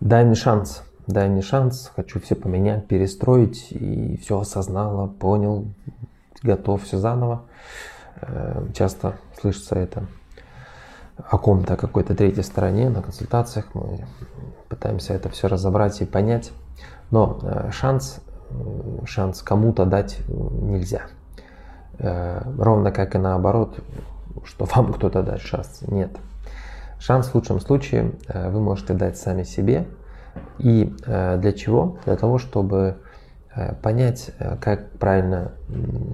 Дай мне шанс, дай мне шанс, хочу все поменять, перестроить, и все осознала, понял, готов все заново. Э, часто слышится это о ком-то, какой-то третьей стороне на консультациях. Мы пытаемся это все разобрать и понять. Но э, шанс, э, шанс кому-то дать нельзя. Ровно как и наоборот, что вам кто-то дать шанс. Нет. Шанс в лучшем случае вы можете дать сами себе. И для чего? Для того, чтобы понять, как правильно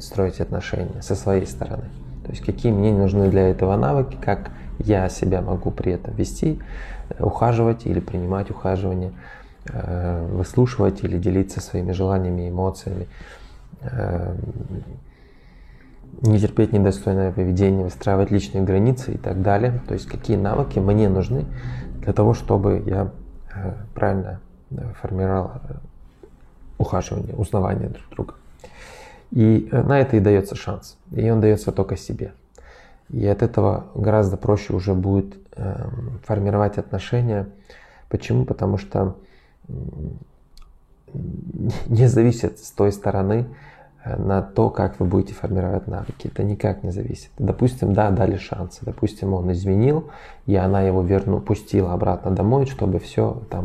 строить отношения со своей стороны. То есть какие мне нужны для этого навыки, как я себя могу при этом вести, ухаживать или принимать ухаживание, э, выслушивать или делиться своими желаниями, эмоциями, э, не терпеть недостойное поведение, выстраивать личные границы и так далее. То есть какие навыки мне нужны для того, чтобы я э, правильно формировал ухаживание, узнавание друг друга. И на это и дается шанс. И он дается только себе. И от этого гораздо проще уже будет э, формировать отношения. Почему? Потому что не зависит с той стороны э, на то, как вы будете формировать навыки. Это никак не зависит. Допустим, да, дали шансы. Допустим, он изменил, и она его верну, пустила обратно домой, чтобы все там